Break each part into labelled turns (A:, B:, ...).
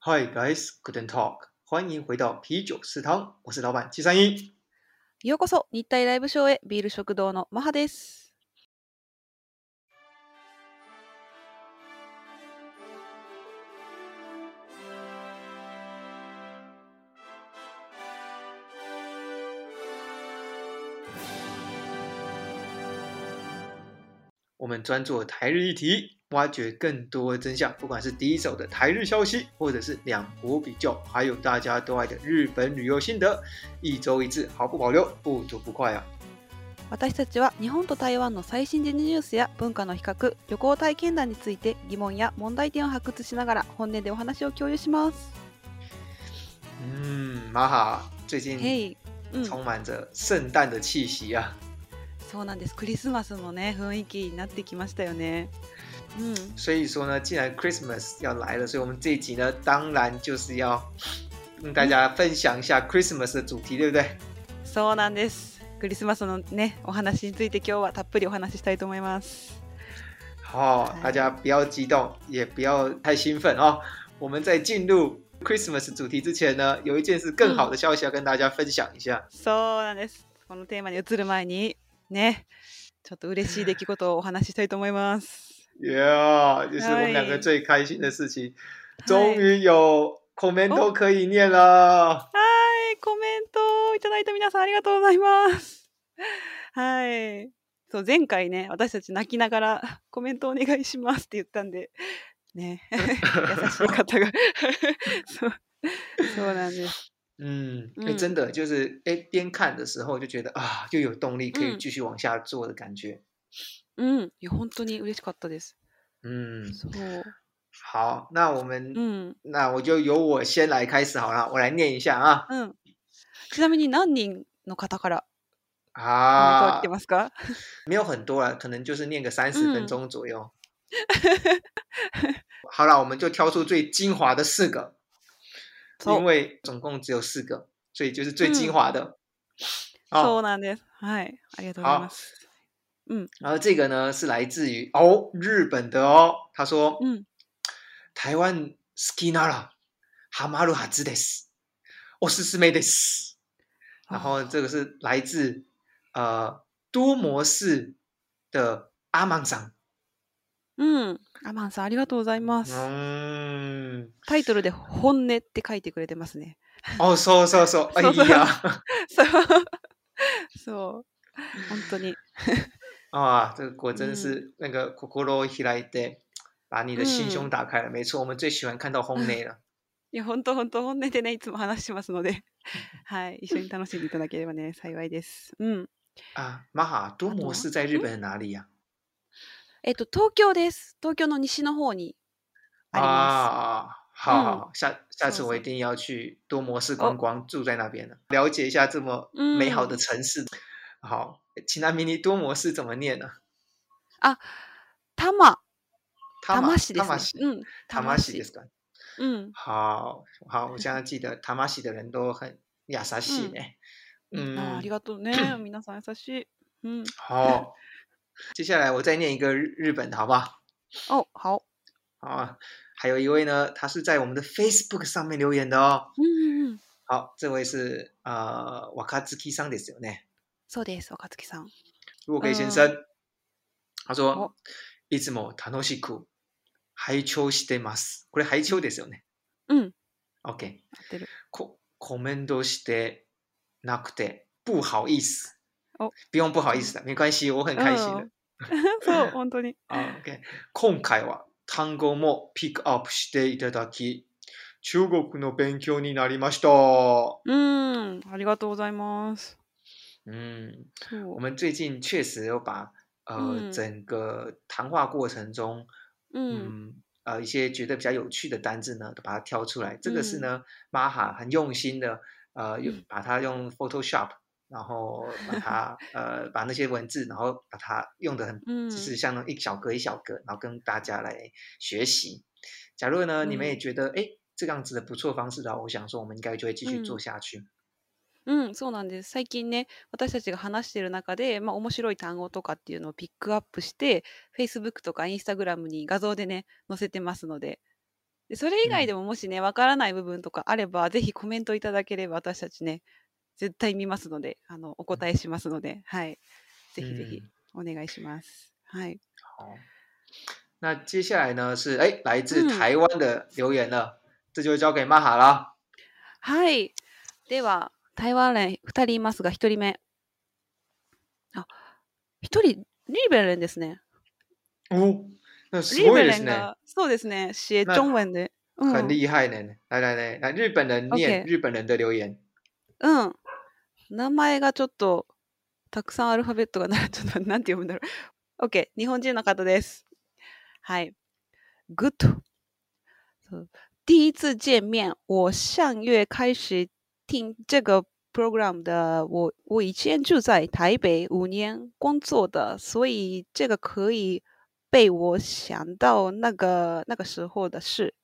A: Hi guys, guten Talk，欢迎回到啤酒食堂，我是老板七三一。
B: ようこそ日体ライブショーへビール食堂のマハです。
A: 我们专注台日议题， 挖掘更多真相，不管是第一手的台日消息，或者是两国比较，还有大家都爱的日本旅游心得，一周一次，毫不保留，不吐不快啊！
B: 私たちは日本と台湾の最新時事ニュースや文化の比較、旅行体験談について疑問や問題点を発掘しながら本音でお話を共有します。
A: 嗯，马哈最近充满着圣诞的气息啊！
B: そうなんです。クリスマスのね雰囲気になってきましたよね。うん、
A: 所以说呢，既然 Christmas 要来了，所以我们这一集呢，当然就是要跟大家分享一下 Christmas 的主题，对不对？
B: そうなんです。クリスマスのねお話について今日はたっぷりお話ししたいと思います。
A: 好，大家不要激动，也不要太兴奋哦。我们在进入 Christmas 主题之前呢，有一件事更好的消息要跟大家分享一下。
B: そうなんです。このテーマに移る前にね、ちょっと嬉しい出来事をお話ししたいと思います。
A: Yeah，就是我们两个
B: 嗨
A: 最开心的事情，
B: 嗨
A: 终于有 comment 可以念了。
B: はい、コメントをいただいた皆さんありがとうございます。はい。そう前回ね、私たち泣きながらコメントお願いしますって言ったんで、ね、優しい方が そう、そうなんです。
A: 嗯，哎、
B: 嗯
A: 真的就是哎，边看的时候就觉得啊，又有动力可以
B: 嗯
A: 继续往下做的感觉。
B: うん、いや本当に嬉しかったです。
A: 嗯，
B: そう、
A: 好，那我们、
B: うん、
A: 那我就由我先来开始好了，我来念一下啊
B: うん。ちなみに何人の方からコメントは
A: 啊
B: 来て，ますか？
A: 没有很多了，可能就是念个三十分
B: 嗯
A: 钟左右。好了，我们就挑出最精华的四个，
B: そう
A: 因为总共只有四个，所以就是最精
B: 嗯
A: 华的。哦，
B: そうなんです。はい、ありがとうございます。
A: 然后这个呢是来自于哦日本的哦，他说
B: うん、
A: 台湾好きならハマるはずです，おすすめです。然后这个是来自呃多模式的阿芒桑，
B: うん、アマンさんありがとうございます。
A: 嗯，
B: タイトルで本音って書いてくれてますね。
A: 哦，そうそうそう，哎
B: そうそう。
A: 呀，
B: そう、そう、本当に。
A: 啊，这个果真
B: 嗯
A: 是那个 kokoro hirayite，把你的心胸
B: 嗯
A: 打开了。没错，我们最喜欢看到红内了。
B: いや、本当本当本音でね、いつも話してますので、はい、一緒に楽しんでいただければね、幸いです。うん。
A: 啊，玛哈多模式在日本的哪里呀、
B: えっと、東京です。東京の西の方にありま
A: 啊？好好
B: 嗯
A: 好，下下次
B: 是是
A: 我一定要去多模式
B: 哦
A: 观光，住在那边了，了解一下这么美好的
B: 嗯
A: 城市。好， 其他迷你多模式怎么念呢？
B: す。多摩、
A: 他
B: 多摩市ですね。
A: 他玛西，
B: うん、
A: 他玛西ですか？
B: うん。
A: 好好，我现在记得他玛西的人都很亚萨西
B: 嗯
A: 呢。
B: ああり
A: 嗯，
B: がとうね。皆さん優しい。うん。
A: 好，接下来我再念一个日日本的好不好？
B: お、好。
A: 好啊，还有一位呢，他是在我们的 Facebook 上面留言的哦。
B: うんうんうん。
A: 好，这位是呃若月さんですよね。
B: そうです、若月さん。
A: 若给先生，他说
B: 哦
A: いつも楽しく拝聴してます。これ拝聴ですよね。
B: うん。
A: OK。
B: 合ってる。
A: ココメントしてなくて不好意思。
B: 哦
A: 不用不好意思的，没关系，我很开心的。
B: そう、本当に。
A: あ OK。今回は単語もピックアップしていただき、中国の勉強になりました。
B: うん、ありがとうございます。
A: 嗯，
B: そう
A: 我。们最近确实有把呃、
B: 嗯
A: 整个谈话过程中，
B: うん。
A: 嗯呃一些觉得比较有趣的单字呢，都把它挑出来。这个是
B: 嗯
A: 呢，玛哈很用心的，呃，用
B: 嗯
A: 把它用 Photoshop，然后把它呃把那些文字，然后把它用的很，
B: 嗯
A: 就是像那种一小格一小格，然后跟大家来学习。假如呢，你们也
B: 嗯
A: 觉得哎这样子的不错方式的话，我想说我们应该就会继续做
B: 嗯
A: 下去。
B: うん、そうなんです。最近ね、私たちが話している中で、まあ、面白い単語とかっていうのをピックアップして、Facebook とか Instagram に画像でね、載せてますので、でそれ以外でももしね、わからない部分とかあれば、ぜひコメントいただければ私たちね、絶対見ますので、あの、お答えしますので、はい。ぜひぜひお願いします。はい。
A: 好，那接下来呢是哎来自
B: 嗯
A: 台湾的留言了，这就交给玛哈了。
B: はい。では、台湾連2人いますが、1人目。あ、1人、リーベレンですね。
A: 哦，那すごいですね，
B: そうですね、写
A: 那
B: 中文で。う
A: 很
B: ん。
A: 厉害呢。来来来来，日本人念日本人的留言。
B: うん。名前がちょっと、たくさんアルファベットがなる。ちょっと、なんて読むんだろう。OK。日本人の方です。はい。Good。そう第一次见面，我上月开始听这个 program 的。我我以前住在台北五年工作的，所以这个可以被我想到那个那个時候的事。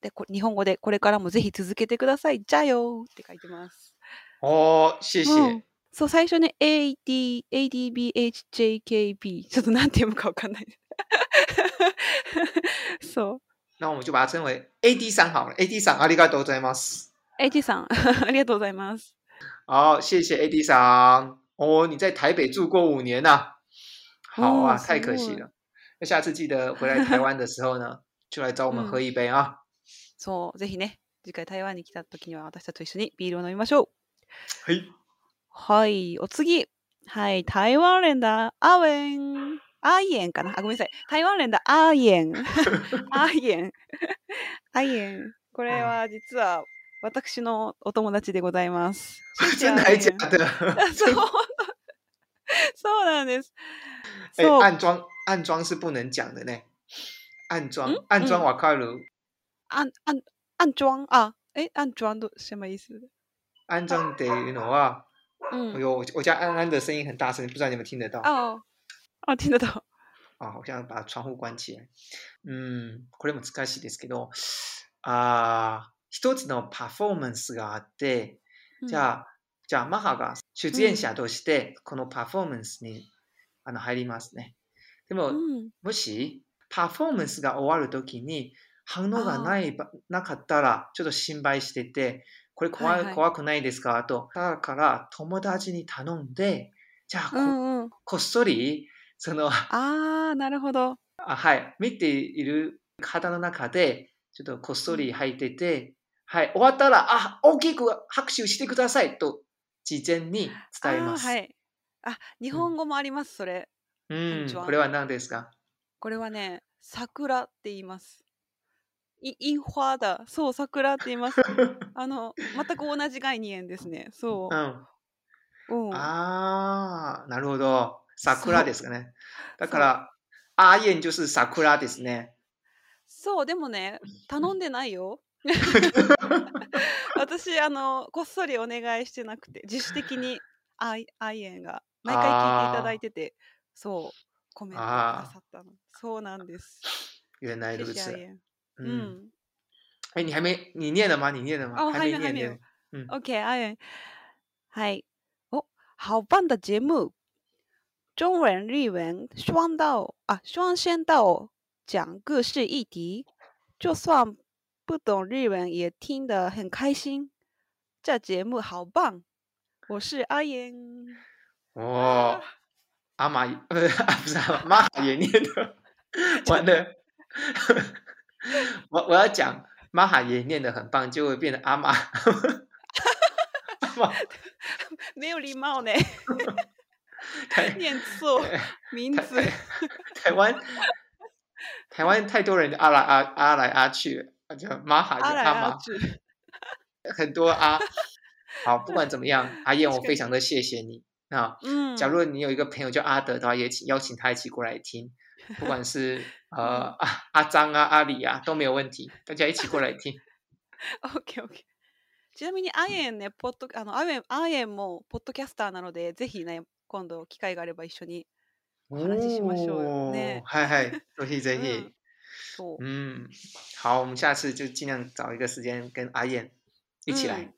B: で、こ日本語でこれからもぜひ続けてください。じゃあよって書いてます。
A: 哦，谢谢。
B: うんそう、最初に AD、ADBHJKB。ちょっとなんて読むかわかんない。そう。
A: 那我们就把它称为 AD さん好了。AD さんありがとうございます。
B: AD さん、ありがとうございます。
A: 好，谢谢 AD さん。哦，你在台北住过五年呐、好啊，
B: 哦
A: 太可惜了。那下次记得回来台湾的时候呢，就来找我们喝一杯啊。
B: そう、ぜひね、次回台湾に来た時には私たちと一緒にビールを飲みましょう。
A: 嘿，
B: はい、お次。はい、台湾連だ、アウェン。アイエンかな？あ、ごめんなさい。台湾連だ、アイエン。アイエン。アイエン。これは実は私のお友達でございます。
A: 真的还假的？
B: そう。そうなんです。
A: 哎、
B: そう。
A: 暗装暗装是不能讲的呢。暗装
B: 嗯
A: 暗装
B: 嗯
A: 瓦卡鲁
B: 暗暗暗装啊？哎，暗装的什么意思？
A: 安装得いうのは，哎
B: 嗯，
A: 呦，我我家安安的声音很大声，不知道你们听得到？
B: 哦，哦，听得到。
A: あ、我想把窗户关起来。うん、これも難しいですけど、あー一つのパフォーマンスがあって、じゃあ、じゃあ、マハが出演者として、このパフォーマンスに、あの入りますね。でも、
B: うん、
A: もし、パフォーマンスが終わるときに、反応がないばなかったら、ちょっと心配してて、これ怖い怖くないですか？と。だから、友達に頼んで、じゃあ、こ
B: うんうん。
A: こっそり、その、
B: ああ、なるほど。
A: あはい、見ている方の中で、ちょっとこっそり入ってて、はい、終わったら、あ、大きく拍手してくださいと、事前に伝えます。
B: はい。あ、日本語もあります、それ。
A: うん
B: こ
A: れは何ですか？
B: これはね、桜って言います。いインファだ。そう、桜って言います。あの、全く同じ概念ですね。そ
A: うん。
B: う。うん。
A: ああ、なるほど。桜ですかね。だから、阿燕就是桜ですね。
B: そう、でもね、頼んでないよ。私、あの、こっそりお願いしてなくて、自主的にアイアイエンが毎回聞いていただいてて、そう、コメントくださったの。そうなんです。
A: 原来如此
B: アイ。エン。
A: う。
B: うんん。
A: 哎，你还没，你念了吗？你念了吗？
B: 哦还没还没有
A: 念。嗯
B: ，OK，阿元，嗨，哦，好棒的节目，中文、日文双到啊双声道讲各式议题，就算不懂日文也听得很开心。这节目好棒，我是阿言。
A: 哦，阿玛不是不是阿玛哈也念的，完了，我我要讲玛哈也念的很棒，就会变成阿玛。
B: 没有礼貌呢，
A: 台
B: 念错名字。
A: 台台湾台湾太多人阿来阿阿来阿去了，叫玛哈
B: 阿来
A: 阿玛，
B: 阿去，
A: 很多阿。好，不管怎么样，阿燕，我
B: 这个
A: 非常的谢谢你。那
B: 嗯，
A: 假如你有一个朋友叫阿德的话，也请邀请他一起过来听，不管是呃阿阿张啊、阿里啊都没有问题，大家一起过来听。
B: OK OK。ちなみに、アイエンね、ポッドあのアイエンアイエンもポッドキャスターなので、ぜひね、今度機会があれば一緒に。お話ししましょうよね
A: 嗨嗨，ぜひぜ
B: う
A: ひ
B: ん。そう。
A: 嗯，好，我们下次就尽量找一个时间跟阿燕一起来。
B: うん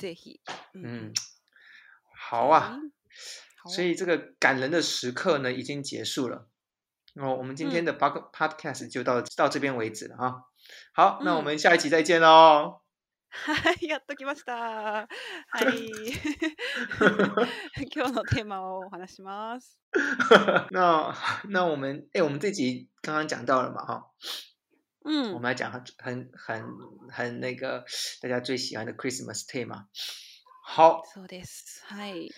B: ぜひ。うん
A: 嗯，好啊。。
B: 好
A: 所以这个感人的时刻呢，已经结束了。哦，我们今天的 pod podcast 就到到这边为止了啊。 好，那我
B: 嗯
A: 们下一期再见喽。
B: はい、やっときました。はい。今日のテーマをお話しします。
A: 那那我们哎，我们这集刚刚讲到了嘛哈，
B: うん。
A: 我们来讲很很很很那个大家最喜欢的 Christmas tema。好，
B: そうです。はい。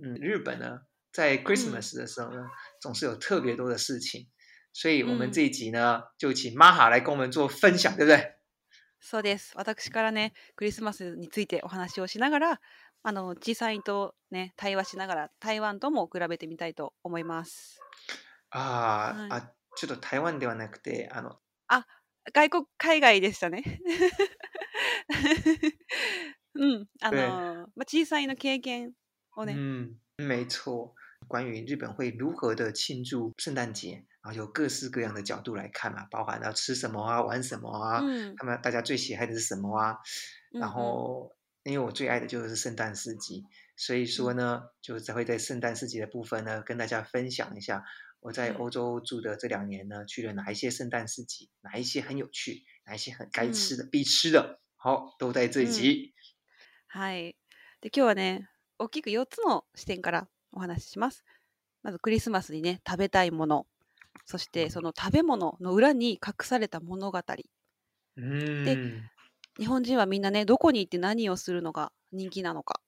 A: 嗯，日本呢，在 Christmas 的时候呢，总是有特别多的事情，所以我们
B: 嗯
A: 这一集呢，就请玛哈来跟我们做分享，对不对？
B: そうです。私からね、クリスマスについてお話をしながら、あの、小さいとね、対話しながら、台湾とも比べてみたいと思います。
A: あー、
B: はい
A: あ、ちょっと台湾ではなくて、あの、
B: 外国、海外でしたね。うん。あ
A: 对
B: の、まあ、小さいの経験をね、
A: 嗯，没错。关于日本会如何的庆祝圣诞节，然后有各式各样的角度来看嘛，包含要吃什么啊，玩什么啊，
B: うん。
A: 他们大家最喜爱的是什么啊？然
B: うんうん
A: 后，因为我最爱的就是圣诞市集，所以说呢，就是才会在圣诞市集的部分呢，跟大家分享一下我在
B: 嗯
A: 欧洲住的这两年呢，去了哪一些圣诞市集，哪一些很有趣，哪一些很该吃的、必吃的，好，都在这一集。
B: はい。で、今日はね、大きく4つの視点からお話しします。まずクリスマスにね、食べたいもの。 そしてその食べ物の裏に隠された物語。
A: 嗯
B: 日本人はみんなね、どこに行って何をするのが人気なのか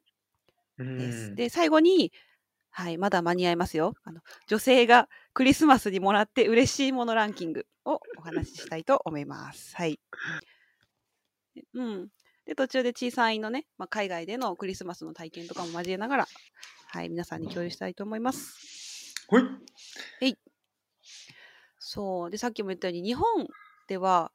B: です。
A: 嗯，
B: で、最後に、はい、まだ間に合いますよ。あの女性がクリスマスにもらって嬉しいものランキングをお話ししたいと思います。はい。でうん。で、途中で小さいのね、まあ、海外でのクリスマスの体験とかも交えながら、はい、皆さんに共有したいと思います。
A: ほい。
B: そう。で、さっきも言ったように、日本では、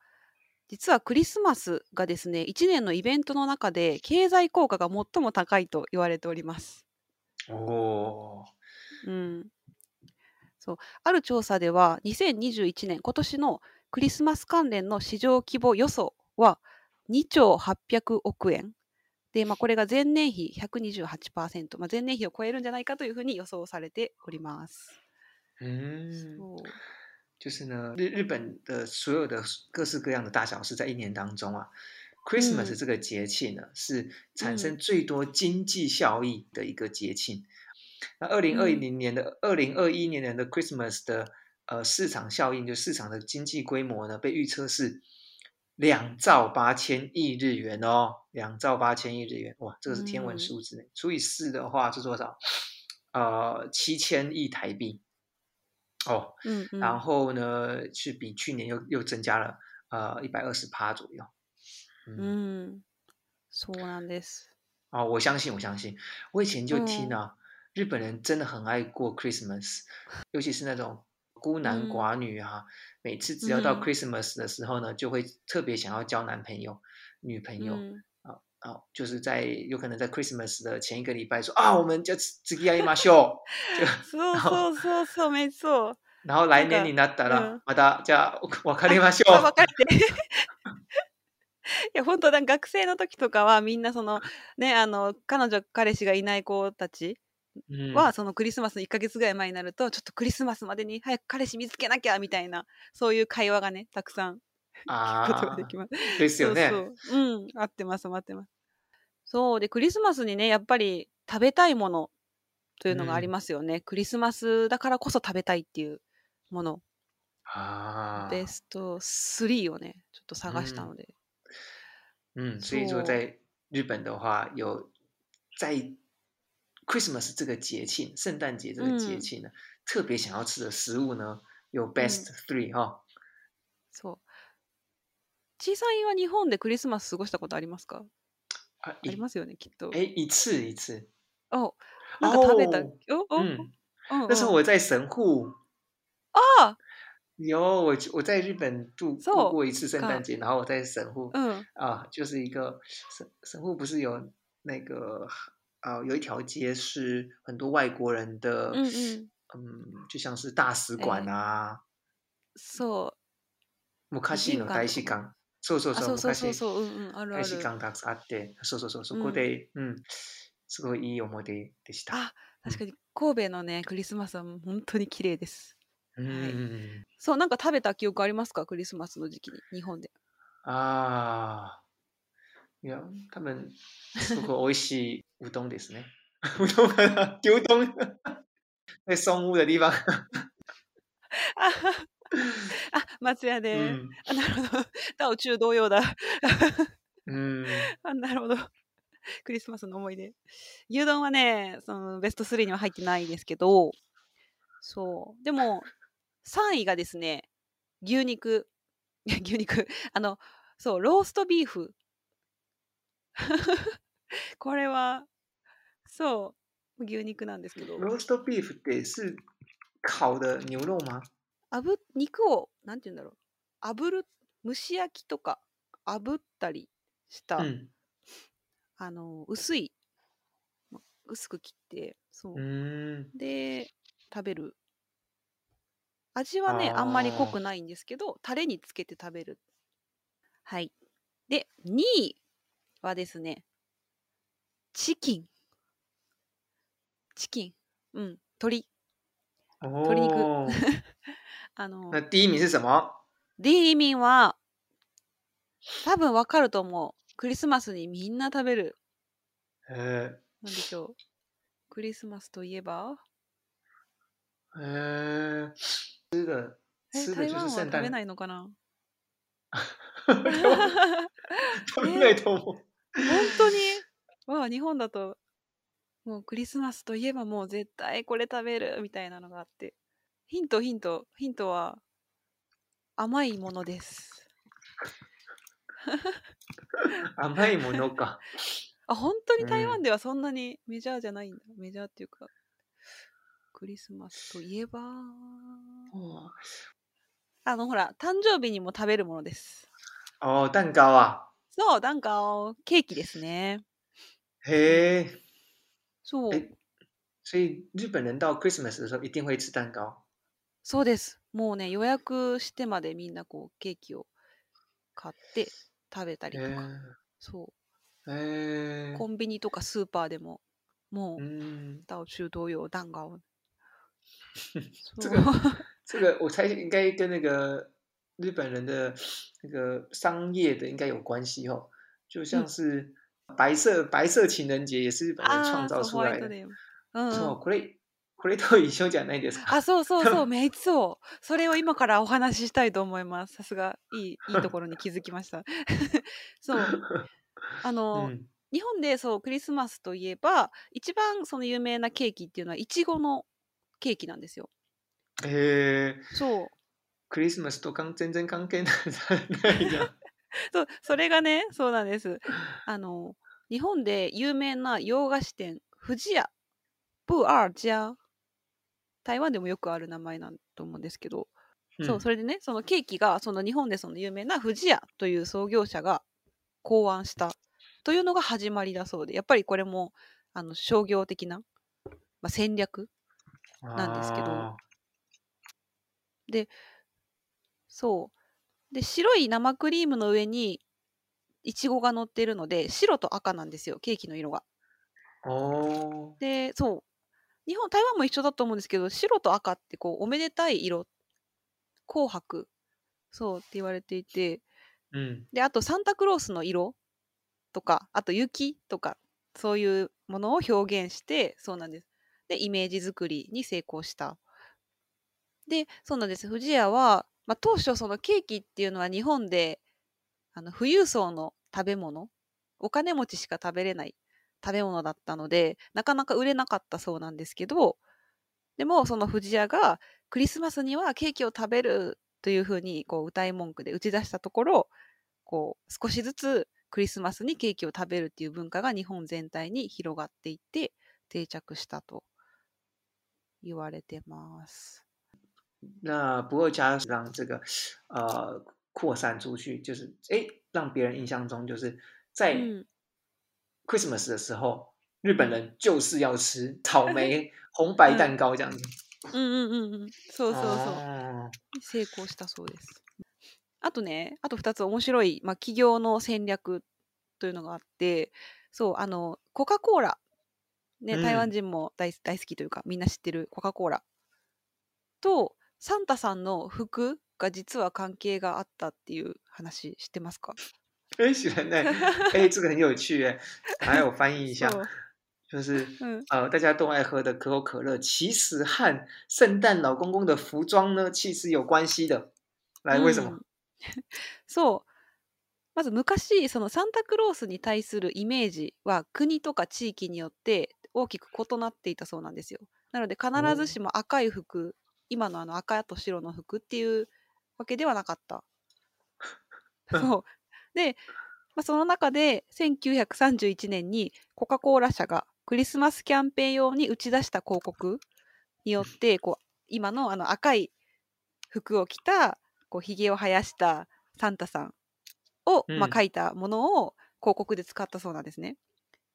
B: 実はクリスマスがですね、1年のイベントの中で経済効果が最も高いと言われております。
A: おー
B: うん。そう。ある調査では、2021年、今年のクリスマス関連の市場規模予想は2兆800億円。で、まあ、これが前年比128%、まあ、前年比を超えるんじゃないかというふうに予想されております。
A: 嗯，
B: そう
A: 就是呢，日日本的所有的各式各样的大小事，在一年当中啊，Christmas
B: 嗯
A: 这个节庆呢，是产
B: 嗯
A: 生最多经济效益的一个节庆。那二零二
B: 嗯
A: 零年的二零二一年的 Christmas 的呃市场效应，就市场的经济规模呢，被预测是两兆八千亿日元哦，两兆八千亿日元，哇，这个是天文
B: 嗯
A: 数字呢，除以四的话是多少？呃，七千亿台币。哦，
B: うんうん
A: 然后呢，是比去年又又增加了呃一百二十趴左右。
B: う
A: 嗯，
B: ん。そうなんです。
A: 哦，我相信，我相信，我以前就听
B: 嗯
A: 啊，日本人真的很爱过 Christmas，尤其是那种孤男
B: 嗯
A: 寡女啊，每次只要到
B: 嗯
A: Christmas 的时候呢，就会特别想要交男朋友、女朋友。
B: うん
A: 啊啊，就是在有可能在 Christmas 的前一个礼拜说啊，我们就次ぎ合いましょう。就
B: そうそうそうそう、めっそう。
A: 然后来年になった
B: う
A: ら
B: ん、
A: またじゃあ別れましょ
B: そう
A: う。
B: 別れて。いや本当だ学生の時とかはみんなそのねあの彼女彼氏がいない子たち
A: 嗯
B: は、そのクリスマスの1ヶ月ぐらい前になるとちょっとクリスマスまでに早く彼氏見つけなきゃみたいなそういう会話がねたくさん 聞くことがで
A: あ
B: きます。
A: あ、ですよね。
B: そうそう。うん、合ってます、合ってます。そうでクリスマスにねやっぱり食べたいものというのがありますよね。クリスマスだからこそ食べたいっていうもの
A: 啊，
B: ベスト3をねちょっと探したので。
A: 嗯，所以说
B: 错
A: 在日本的话，有在 Christmas 这个节庆，圣诞节这个节
B: 嗯
A: 庆呢，特别想要吃的食物呢，有 best three 哈、
B: そう。小さいは日本でクリスマス過ごしたことありますか？
A: 啊，
B: あり
A: 一
B: ますよね、きっと。
A: 哎一次一次，
B: おなんか食べた。
A: 哦
B: おお、
A: 嗯，
B: うんうん
A: 那时候我在神户，
B: あ
A: 有我我在日本度
B: そう
A: 过过一次圣诞节，然后我在神户
B: あ、うん。
A: 啊，就是一个神神户不是有那个啊，有一条街是很多外国人的，
B: うんうん。
A: 嗯，就像是大使馆
B: え
A: 啊，
B: そう。
A: 昔の大使館。 そうそう
B: あ、
A: そう、
B: そうそう。んうん。あるある。
A: 館たくさんあって、そうそうそう、そこで、うん、すごいいい思い出でした。
B: あ、確かに神戸のね、クリスマスはもう。本当に綺麗です。
A: うん、
B: そう、なんか食べた記憶ありますかクリスマスの時期に、日本で。
A: ああ。いや、多分、すごく美味しいうどんですね。うどんかな牛丼在松屋的地方。
B: 松屋
A: う
B: で。
A: ん。
B: あ、なるほど。道中同様だ。
A: うん。
B: あ、なるほど。クリスマスの思い出。牛丼はね、そのベスト3には入ってないですけど、そう。でも、3位がですね、牛肉。牛肉。あの、そう、ローストビーフ。これは、そう、牛肉なんですけど、
A: roast beef って是烤的牛肉吗？
B: あぶ、肉を、なんて言うんだろう。炙る、蒸し焼きとか、炙ったりした、
A: 嗯
B: あの、薄い、ま薄く切って、そう。
A: 嗯
B: で、食べる。味はね、あんまり濃くないんですけど、タレにつけて食べる。はい。で、2位はですね、チキン。チキン。うん、鶏。鶏肉
A: 哦，
B: あの
A: 那、第一名是什么？
B: 第一名は、多分わかると思う。クリスマスにみんな食べる。
A: 呃
B: なんでしょう。クリスマスといえば？
A: 呃，吃的
B: え、
A: 吃的
B: 台
A: 就是圣诞
B: 湾は食べな。いのかな？
A: 食べないと思う。
B: 本当に？わあ日本だともうクリスマスといえばもう絶対これ食べるみたいなのがあってヒントヒント。ヒントは甘いものです。
A: 甘いものか。
B: あ本当に
A: うん
B: 台湾ではそんなにメジャーじゃないんだ、メジャーっていうかクリスマスといえば。
A: 哦
B: あのほら誕生日にも食べるものです。
A: 哦，蛋糕啊，
B: そうなんかケーキですね。
A: 嘿，
B: そう。
A: 诶所以日本人到 Christmas 的时候一定会吃蛋糕？
B: そうです。もうね、予約してまでみんなこうケーキを買って食べたりとか。
A: え
B: そ
A: ー、え
B: う。
A: ー
B: コンビニとかスーパーでも、もう、
A: 嗯，
B: 到处都有蛋糕。
A: 这个这个我猜应该跟那个日本人的那个商业的应该有关系哦，就像是白色、白色情人节也是日本人创造出来的。そう、。これこれと一緒じゃないですか。
B: あ、そうそうそう、めいつそう。それを今からお話ししたいと思います。さすが、いい、いいところに気づきました。そう。あの、
A: 嗯
B: 日本でそう、クリスマスといえば、一番その有名なケーキっていうのは、いちごのケーキなんですよ。
A: えー、
B: そう。
A: クリスマスと関全然関係ないじゃん。
B: そう、それがね、そうなんです。あの、日本で有名な洋菓子店、富士屋、ブーアージャー。台湾でもよくある名前なんと思うんですけど、そう、それでね、そのケーキが、その日本でその有名な富士屋という創業者が考案したというのが始まりだそうで、やっぱりこれも、あの、商業的な、まあ、戦略なんですけど
A: あ
B: そう。で、白い生クリームの上に、いちごが乗っているので、白と赤なんですよ、ケーキの色が。で、そう。日本、台湾も一緒だと思うんですけど、白と赤ってこう、おめでたい色。紅白。そうって言われていて、
A: うん
B: で、あとサンタクロースの色とか、あと雪とか、そういうものを表現して、そうなんです。で、イメージ作りに成功した。で、そうなんです。富士屋は、まあ、当初そのケーキっていうのは日本で、あの、富裕層の食べ物、お金持ちしか食べれない食べ物だったので、なかなか売れなかったそうなんですけど、でもその富士屋がクリスマスにはケーキを食べるというふうにこう歌い文句で打ち出したところ、こう少しずつクリスマスにケーキを食べるっていう文化が日本全体に広がっていって定着したと言われてます。
A: 那不二家让这个呃扩散出去，就是哎让别人印象中就是在
B: うん、
A: Christmas 的时候，日本人就是要吃草莓 红白蛋糕这样子。
B: うんうんうんうん。そうそうそう。
A: 哦
B: 成功したそうです。あとね、あと2つ面白い、まあ、企業の戦略というのがあって、そう、あの、コカ・コーラ。ね、
A: うん
B: 台湾人も大大好きというか、みんな知ってるコカ・コーラ。と、サンタさんの服が実は関係があったっていう話知ってますか？
A: 哎，喜欢那哎，这个很有趣哎，还有翻译一下，就是
B: うん
A: 呃，大家都爱喝的可口可乐，其实和圣诞老公公的服装呢，其实有关系的。来，为什么？
B: うん そうまず昔そのサンタクロースに対するイメージは国とか地域によって大きく異なっていたそうなんですよ。なので必ずしも赤い服今のあの赤と白の服っていうわけではなかった。
A: うん
B: そうで、まあ、その中で1931年にコカ・コーラ社がクリスマスキャンペーン用に打ち出した広告によってこう今のあの赤い服を着たこうひげを生やしたサンタさんを、
A: うん
B: まあ、書いたものを広告で使ったそうなんですね。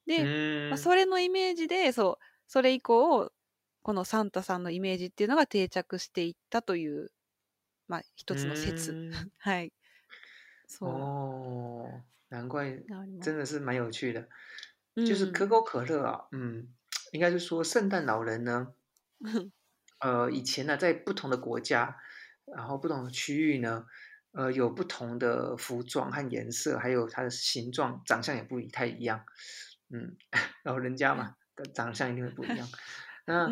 B: で、
A: 嗯
B: まあ、それのイメージでそうそれ以降このサンタさんのイメージっていうのが定着していったという、まあ、一つの説。
A: 嗯
B: はい。そう。
A: 哦，难怪，
B: あります
A: 真的是蛮有趣的。
B: うん
A: 就是可口可乐啊，嗯，应该是说圣诞老人呢，呃，以前呢，在不同的国家，然后不同的区域呢，呃，有不同的服装和颜色，还有它的形状、长相也不一太一样。嗯，老人家嘛，的长相一定会不一样。那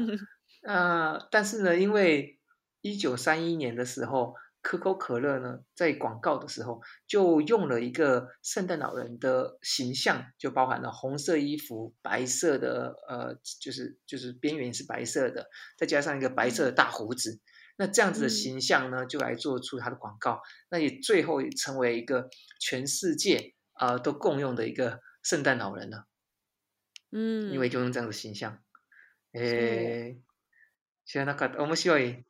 A: 呃，但是呢，因为一九三一年的时候， 可口可乐呢在广告的时候就用了一个圣诞老人的形象，就包含了红色衣服、白色的呃，就是就是边缘是白色的，再加上一个白色的大胡子。那这样子的
B: 嗯
A: 形象呢，就来做出它的广告，那也最后也成为一个全世界啊、呃都共用的一个圣诞老人了。
B: うん
A: 因为就用这样的形象。えー、知らなかった。面白い。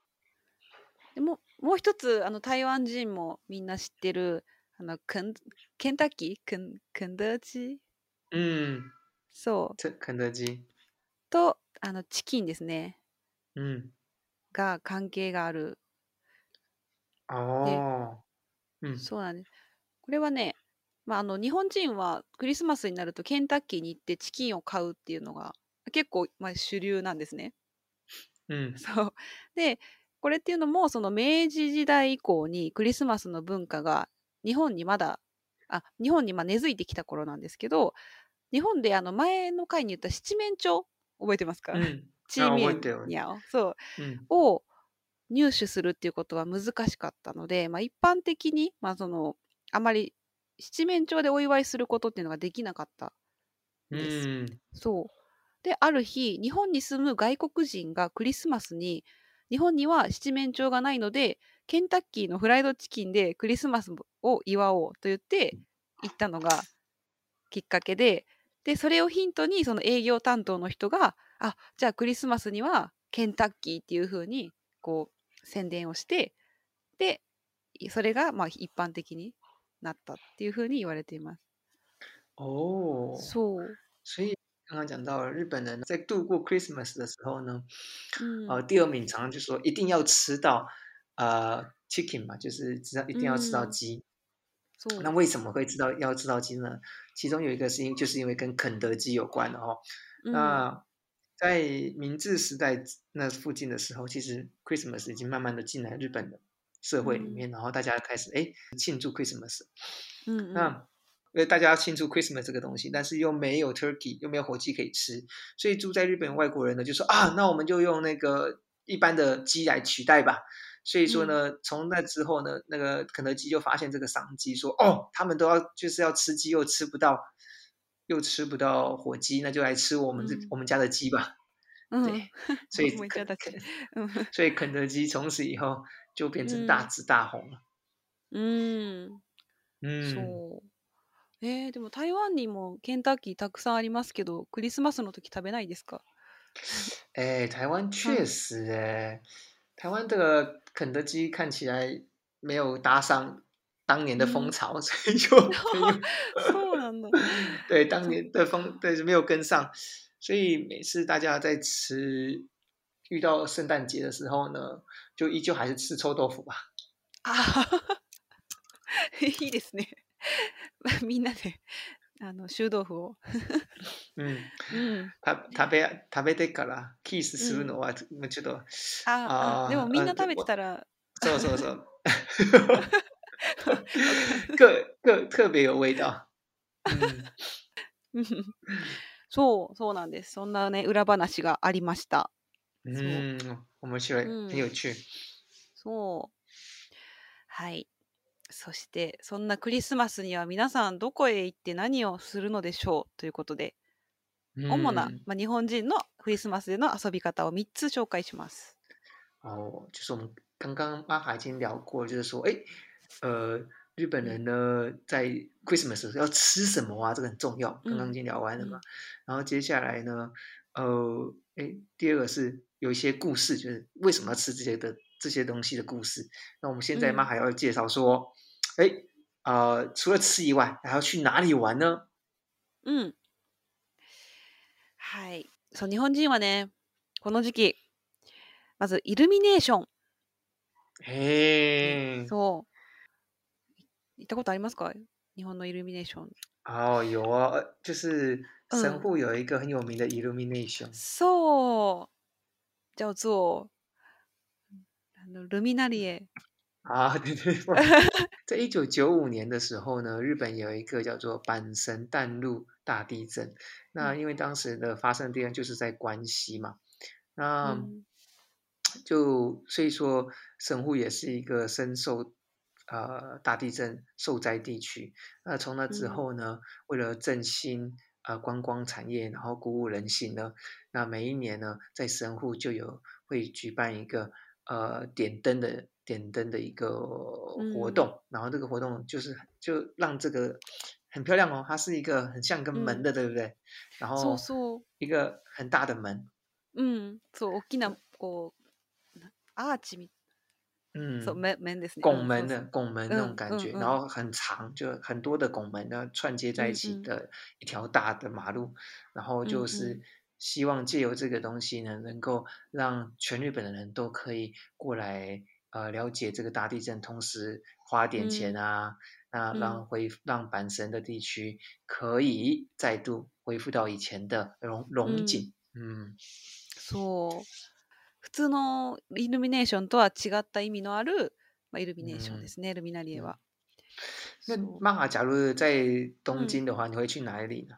B: でも もう一つあの台湾人もみんな知ってるあのケンケンタッキー？ケンケンダーチ
A: うん。
B: そう
A: 这肯德基。
B: とあのチキンですね
A: うん。
B: が関係がある
A: 哦。うん。
B: そうなんですこれはね、まあ、あの日本人はクリスマスになるとケンタッキーに行ってチキンを買うっていうのが結構、まあ、主流なんですね。
A: うん。
B: そうでこれっていうのもその明治時代以降にクリスマスの文化が日本にまだあ日本にまあ根付いてきた頃なんですけど日本であの前の回に言った七面鳥覚えてますか、
A: うん。
B: チーミ
A: 覚えてる
B: ニャオそう
A: うん。
B: を入手するっていうことは難しかったので、まあ、一般的に、まあ、そのあまり七面鳥でお祝いすることっていうのができなかった
A: う
B: です。
A: ん。
B: そうである日日本に住む外国人がクリスマスに日本には七面鳥がないのでケンタッキーのフライドチキンでクリスマスを祝おうと言って行ったのがきっかけででそれをヒントにその営業担当の人があじゃあクリスマスにはケンタッキーっていう風にこう宣伝をしてでそれがまあ一般的になったっていう風に言われています。
A: 哦。
B: そう。
A: 所以刚刚讲到了日本人在度过 Christmas 的时候呢，
B: うん
A: 呃，第二名常常就说一定要吃到呃 chicken 嘛，就是知道一定要吃到
B: 嗯
A: 鸡。
B: そう。
A: 那为什么会知道要知道鸡呢？其中有一个是因就是因为跟肯德基有关的哦。
B: うん
A: 那在明治时代那附近的时候，其实 Christmas 已经慢慢的进来日本的社会里面，然后大家开始哎庆祝 Christmas。
B: うんうん
A: 那 因为大家要庆祝 Christmas 这个东西，但是又没有 turkey，又没有火鸡可以吃，所以住在日本的外国人呢就说啊，那我们就用那个一般的鸡来取代吧。所以说呢，从那之后呢，那个肯德基就发现这个商机，说哦，他们都要就是要吃鸡，又吃不到，又吃不到火鸡，那就来吃我们这、
B: 嗯
A: 我们家的鸡吧。
B: うん
A: 对，所以
B: 思い出
A: 肯
B: したうん
A: 所以肯德基从此以后就变成大
B: 嗯
A: 紫大红了。
B: うん、
A: 嗯，
B: そう。 えー、でも台湾にもケンタッキーたくさんありますけど、クリスマスの時食べないですか？
A: 哎，台湾确
B: 嗯
A: 实哎，台湾这个肯德基看起来没有搭上当年的风
B: 嗯
A: 潮，所以就没有
B: そうなんだ。
A: 对当年的风对没有跟上，所以每次大家在吃遇到圣诞节的时候呢，就依旧还是吃臭豆腐吧。
B: あいいですね。みんなであの臭豆腐を。
A: うん。
B: うん。
A: た食べ食べてからキスするのは、もうちょっと
B: ああ、でもみんな食べてたら、
A: そうそうそう。特特特别有味道。うん。
B: うんそう、そうなんです。そんなね、裏話がありました。
A: うん、面白い。
B: うん
A: 很有趣。
B: そう。はい。そして、そんなクリスマスには皆さんどこへ行って何をするのでしょう？ということで、主な、
A: 嗯
B: まあ、日本人のクリスマスでの遊び方を3つ紹介します。
A: 哦，就是我们刚刚玛卡已经聊过，就是说，哎，呃，日本人呢在 Christmas 要吃什么啊？这个很重要，刚刚已经聊完了嘛。然后接下来呢，呃，哎，第二个是有一些故事，就是为什么要吃这些的这些东西的故事。那我们现在
B: 嗯
A: 玛卡要介绍说，哎、呃，除了吃以外，还要去哪里玩呢？
B: うん。はい。そう、日本人はね、この時期、まずイルミネーション。
A: 嘿，
B: そう。行ったことありますか日本のイルミネーション。
A: 哦，有啊，呃就是神
B: 嗯
A: 户有一个很有名的 illumination，、
B: そう。叫做、あのルミナリエ。
A: 啊，对对，对 在一九九五年的时候呢，日本有一个叫做阪神淡路大地震。那因为当时的发生地方就是在关西嘛，那 就所以说神户也是一个深受呃大地震受灾地区。那从那之
B: 嗯
A: 后呢，为了振兴呃观光产业，然后鼓舞人心呢，那每一年呢，在神户就有会举办一个呃点灯的点灯的一个活
B: 嗯
A: 动，然后这个活动就是就让这个很漂亮哦，它是一个很像个门
B: 嗯
A: 的，对不对？然
B: そう
A: 后
B: そう。
A: 一个很大的门，
B: うん。そう、大きな、こう、なアーチみ、
A: 嗯，
B: そう、面面ですね。
A: 拱
B: うんそうそう
A: 门的拱门那种
B: 嗯
A: 感觉，
B: 嗯嗯
A: 然后很长，就很多的拱门呢串接在一起
B: 嗯嗯
A: 的一条大的马路，然后就
B: 嗯
A: 是
B: 嗯
A: 希望借由这个东西呢，能够让全日本的人都可以过来呃了解这个大地震，同时花点钱
B: 嗯
A: 啊，那
B: 嗯
A: 让恢让阪神的地区可以再度恢复到以前的荣荣景，嗯
B: そう。普通のイルミネーションとは違った意味のある、まあ、イルミネーションですね、ルミナリエは。
A: 那
B: そう
A: 玛卡，假如在东
B: 嗯
A: 京的话，你会去哪里呢？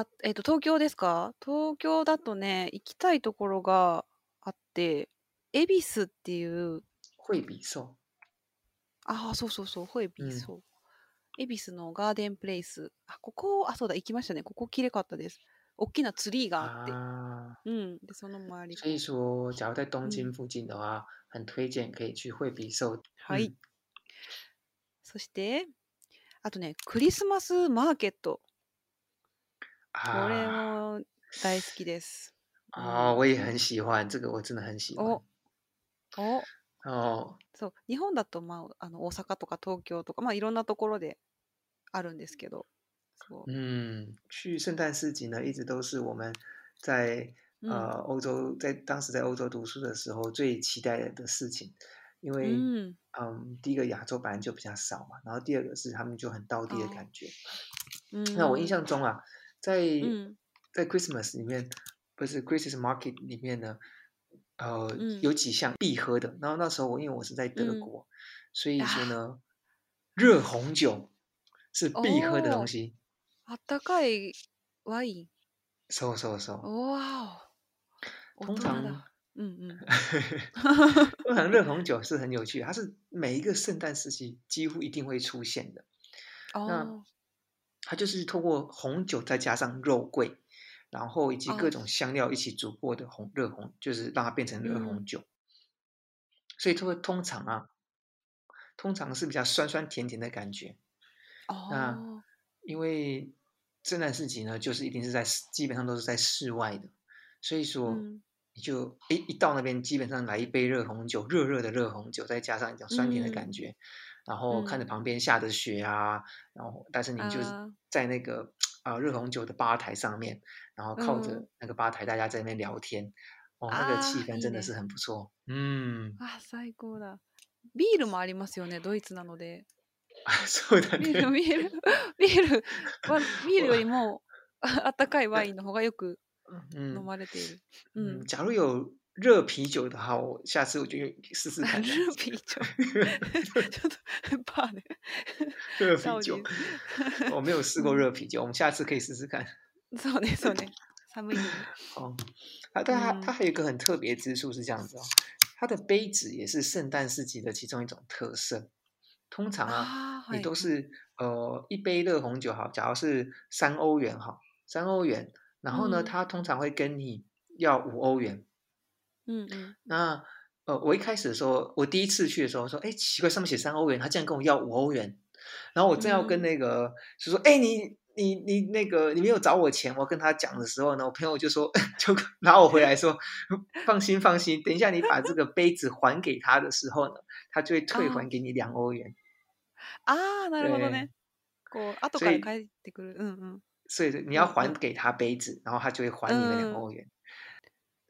B: あ、えっ、と、東京ですか？東京だとね、行きたいところがあって、恵比寿っていう、
A: 惠比寿。
B: ああ、そうそうそう、ホイビ
A: うん
B: ー、そう。恵比寿のガーデンプレイス。あ、ここ、あ、そうだ、行きましたね。ここ綺麗かったです。大きなツリーがあって。
A: 啊，
B: うん。で、その周り。
A: 所以说，假如在东京
B: 嗯
A: 附近的话，很推荐可以去惠比寿。
B: はい。
A: 嗯
B: そして、あとね、クリスマスマーケット。これ
A: 啊
B: も大好きです。
A: 啊，
B: 嗯
A: 我也很喜欢这个，我真的很喜欢
B: お。お
A: 哦，
B: そう。日本だと、まあ、あの大阪とか東京とか、まあ、いろんなところであるんですけど。そう。
A: 嗯，去圣诞市集呢，一直都是我们在
B: うん
A: 呃欧洲，在当时在欧洲读书的时候最期待的事情，因为
B: うん。
A: 嗯，第一个亚洲本来就比较少嘛，然后第二个是他们就很道地的
B: 哦
A: 感觉。
B: うん
A: 那我印象中啊， 在
B: うん。
A: 在 Christmas 里面，不是 Christmas Market 里面呢，呃，
B: 嗯
A: 有几项必喝的。然后那时候我因为我是在德
B: 嗯
A: 国，所以说
B: 啊
A: 呢，热红酒是必喝的
B: 哦
A: 东西。
B: あったかいワイン。
A: 收收收。
B: わお。大人
A: 通常
B: だ。うんうん。
A: 通常热红酒是很有趣的，它是每一个圣诞时期几乎一定会出现的。
B: あ
A: 它就是透过红酒再加上肉桂，然后以及各
B: 哦
A: 种香料一起煮过的红热红，就是让它变成热红
B: 嗯
A: 酒。所以它会通常啊，通常是比较酸酸甜甜的感觉。
B: あ。
A: 那
B: あ
A: 因为圣诞市集呢，就是一定是在室基本上都是在室外的，所以
B: あ。
A: 说
B: うん。
A: 你就一一到那边，基本上来一杯热红酒，热热的热红酒，再加上一点酸甜的感
B: 嗯
A: 觉， 然后看着
B: 嗯
A: 旁边下着雪啊，然后但是你就是
B: 啊
A: 在那个啊、热红酒的吧台上面，然后靠着
B: 嗯
A: 那个吧台，大家在那边聊天，哦，那个气
B: 啊いいね
A: 氛真的是很不错。嗯，
B: あ、最高だ。ビールもありますよね、ドイツなので。
A: そうだ
B: ビール、
A: ね。
B: ビール、ビールは、ビールよりも、 あったかいワインの方がよく飲
A: 嗯
B: まれている。
A: 嗯，
B: 嗯，
A: 假如有 热啤酒的话，我下次我就试试看这样
B: 热
A: 子。
B: 啤酒ちょっとパーね。
A: 热啤酒
B: サウジ，
A: 我没有试过热啤酒，我们下次可以试试看。
B: そうねそうね。寒いのに。
A: 哦，啊，但它它
B: 嗯
A: 还有一个很特别之处是这样子哦，它的杯子也是圣诞市集的其中一种特色。通常啊，
B: ああ、はいはい。
A: 你都是呃一杯热红酒好，假如是三欧元哈，三欧元，然后呢，
B: 嗯
A: 他通常会跟你要五欧元。
B: うんうん。
A: 那呃，我一开始的时候，我第一次去的时候说，哎，奇怪，上面写三欧元，他竟然跟我要五欧元。然后我正要跟
B: 嗯
A: 那个就说，哎，你你你那个你没有找我钱，我要跟他讲的时候呢，我朋友就说，就拉我回来说，放心放心，等一下你把这个杯子还给他的时候呢，他就会退
B: あ
A: 还给你两欧元。
B: ああ、なるほど
A: 对
B: ね。こう後
A: 所以
B: から帰ってくる。うんうん。
A: 所以你
B: うんうん。
A: 要还给他杯子，然后他就会还你那两
B: うん
A: 欧元。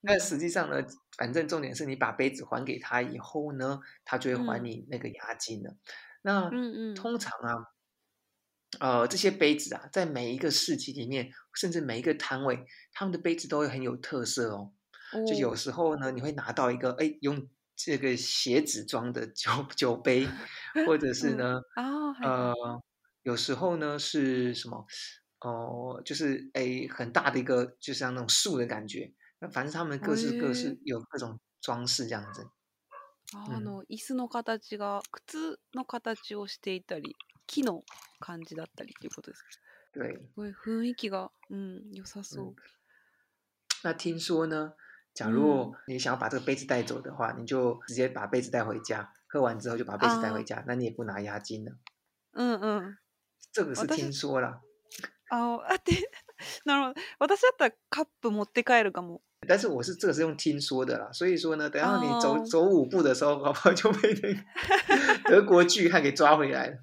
A: 那实际上呢，反正重点是你把杯子还给他以后呢，他就会还
B: 嗯
A: 你那个押金了。那
B: うんうん。
A: 通常啊，呃，这些杯子啊，在每一个市集里面，甚至每一个摊位，他们的杯子都会很有特色哦。就有
B: おー
A: 时候呢，你会拿到一个哎，用这个鞋子装的酒酒杯，或者是
B: うん。
A: 呢，
B: ああ、はいはい。
A: 呃，有时候呢是什么？哦、就是哎很大的一个，就像那种树的感觉。 那反正他们各式各
B: へ
A: 式
B: え。
A: 有各种装饰这样子。うん。
B: あの、椅子の形が靴の形をしていたり、木の感じだったりっていうことですか。
A: 对，
B: すごい雰囲気が、うん、良さそ
A: 嗯
B: う。。
A: 那听说呢，假
B: 嗯
A: 如你想要把这个杯子带走的话，你就直接把杯子带回家，喝完之后就把杯子带回
B: あ
A: 家，那你也不拿押金了。
B: あ、うんうん。
A: 这个是
B: 私
A: 听说啦。
B: ああって、なるほど。私だったらカップ持って帰るかも。
A: 但是我是这个是用听说的啦，所以说呢，等到你走
B: 哦
A: 走五步的时候，搞不好就被那个德国巨汉给抓回来了。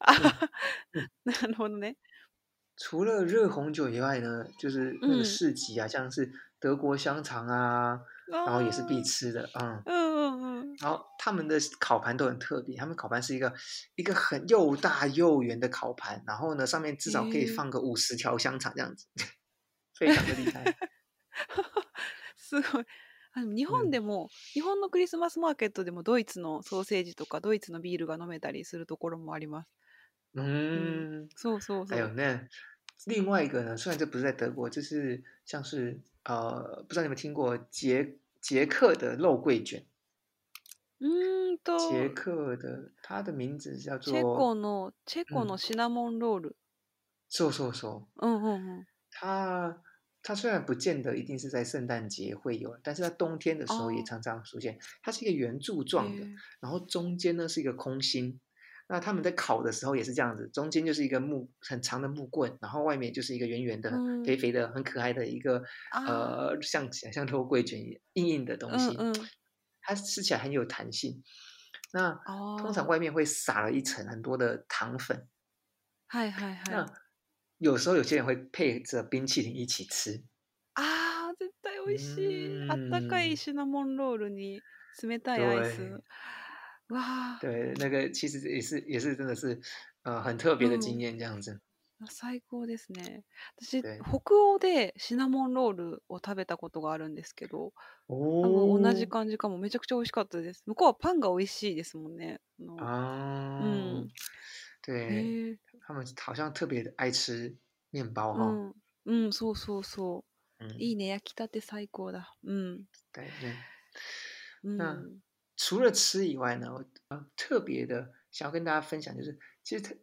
B: あ
A: 嗯
B: なるほどね。
A: 除了热红酒以外呢，就是那个
B: 嗯
A: 市集啊，像是德国香肠啊，然后也是必
B: あ
A: 吃的，嗯。
B: あ、うんうんうん。
A: 然后他们的烤盘都很特别，他们烤盘是一个一个很又大又圆的烤盘，然后呢上面至少可以
B: へえ。
A: 放个五十条香肠这样子，非常的厉害。
B: すごい。あでも日
A: うん、
B: 本でも、日本のクリスマスマーケットでもドイツのソーセージとかドイツのビールが飲めたりするところもあります。うん。
A: 嗯，
B: そうそう
A: 还
B: そう。
A: 有那另外一个呢，虽然这不是在德国，就是像是呃，不知道你有没有听过捷捷克的肉桂卷，
B: うーん
A: 捷
B: と、
A: 克的它的名字叫
B: チェ
A: 做
B: コの、チェコの
A: 嗯，
B: シナモンロール。
A: 瘦瘦瘦，
B: うんうんうん。
A: 它它虽然不见得一定是在圣诞节会有，但是在冬天的时候也
B: あ
A: 常常出现。它是一个圆柱
B: あ、
A: 状的，
B: へえ。
A: 然后中间呢是一个空心。那他们在烤的时候也是这样子，中间就是一个木很长的木棍，然后外面就是一个圆圆的、肥
B: うん。
A: 肥的、很可爱的一个
B: ああ、
A: 呃，像像肉桂卷一样硬硬的东
B: うん
A: 西，
B: うん。
A: 它吃起来很有弹性。那通常
B: あ
A: 外面会撒了一层很多的糖粉，
B: あ、はいはいはい。
A: 那 有时候有些人会配着冰淇淋一起吃。
B: ああ、絶対美味しい。あったかい
A: 嗯，
B: シナモンロールに冷たいアイ
A: 对
B: ス。わあ、
A: 对，那个其实也是也是真的是呃很特别的经
B: うん。
A: 验这样子。
B: 最高ですね。私、
A: 对，
B: 北欧でシナモンロールを食べたことがあるんですけど、あの、同じ
A: 哦
B: 感じかも。めちゃくちゃ美味しかったです。向こうはパンが美味しいですもんね。あの、う
A: 啊，
B: ん。え。
A: 他们好像特别爱吃面包
B: う
A: 哈。
B: ん。うん、そうそうそう。いい
A: 嗯，
B: ね。焼きたて最高だ。うん。
A: 对对。
B: う
A: 那
B: ん。
A: 除了吃以外呢，我呃特别的想要跟大家分享，就是其实他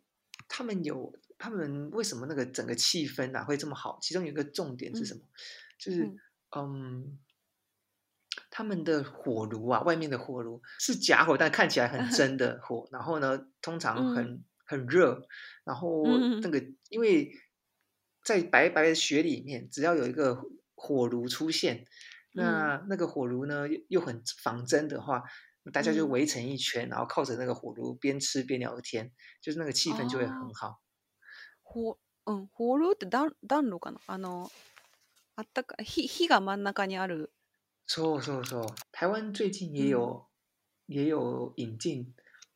A: 他们有他们为什么那个整个气氛啊会这么好？其中有一个重点是
B: うん。
A: 什么？就是
B: うん。
A: 嗯，他们的火炉啊，外面的火炉是假火，但看起来很真的火。然后呢，通常
B: うん。
A: 很 很热，然后
B: うん。
A: 那个因为在白白的雪里面，只要有一个 火炉出现。那那个火炉呢又又很仿真的话，大家就围成一圈，然后靠着那个火炉边吃边聊天，就是那个气氛就会很好。
B: 火嗯火炉って暖暖炉かなあのあったか火火が真ん中にある。
A: そうそうそう。台湾最近也有、也有引进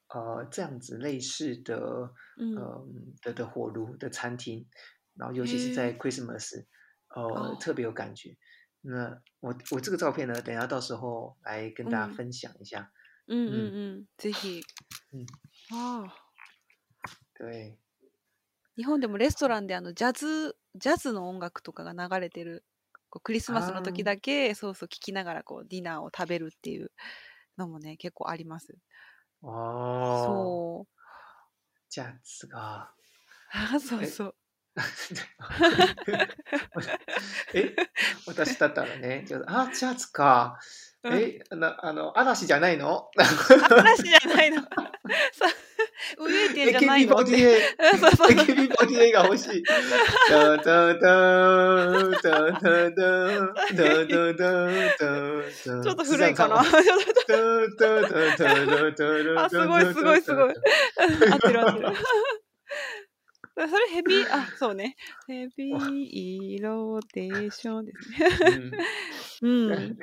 A: 呃这样子类似的呃的的火炉的餐厅，然后尤其是在 Christmas，呃特别有感觉。那我我这个照片呢，等下到时候来跟大家分享一下。
B: 嗯嗯嗯，ぜひ。嗯。あ
A: 对。
B: 日本でもレストランであのジャズジャズの音楽とかが流れてるこうクリスマスの時だけそうそう聞きながらこうディナーを食べるっていうのもね結構あります。
A: ああ。
B: そう。
A: ジャズが。
B: あ そうそう。
A: え 私だったらね、あ、ジャズか。え、なあの、嵐じゃないの？
B: 嵐じゃないの。ウエイテンじゃないの。
A: AKB48。AKB48 が欲しい。ダダダダダダダダダダ
B: ちょっと古いかな。あ、すごいすごいすごい。合ってる合ってる。それヘビー、あ、そうね。ヘビーローテーションですね。
A: 嗯。